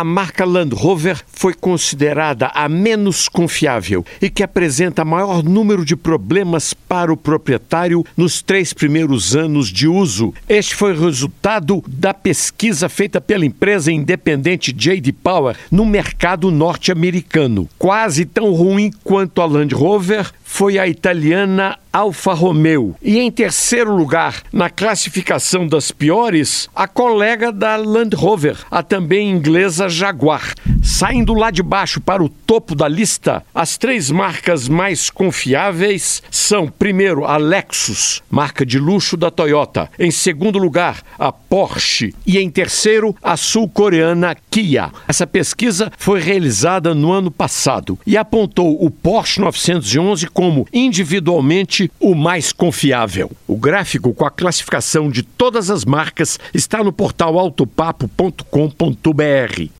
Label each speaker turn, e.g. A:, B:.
A: a marca Land Rover foi considerada a menos confiável e que apresenta maior número de problemas para o proprietário nos três primeiros anos de uso. Este foi o resultado da pesquisa feita pela empresa independente J.D. Power no mercado norte-americano. Quase tão ruim quanto a Land Rover foi a italiana Alfa Romeo. E em terceiro lugar, na classificação das piores, a colega da Land Rover, a também inglesa Jaguar. Saindo lá de baixo para o topo da lista, as três marcas mais confiáveis são, primeiro, a Lexus, marca de luxo da Toyota. Em segundo lugar, a Porsche. E em terceiro, a sul-coreana Kia. Essa pesquisa foi realizada no ano passado e apontou o Porsche 911 como individualmente o mais confiável. O gráfico com a classificação de todas as marcas está no portal autopapo.com.br.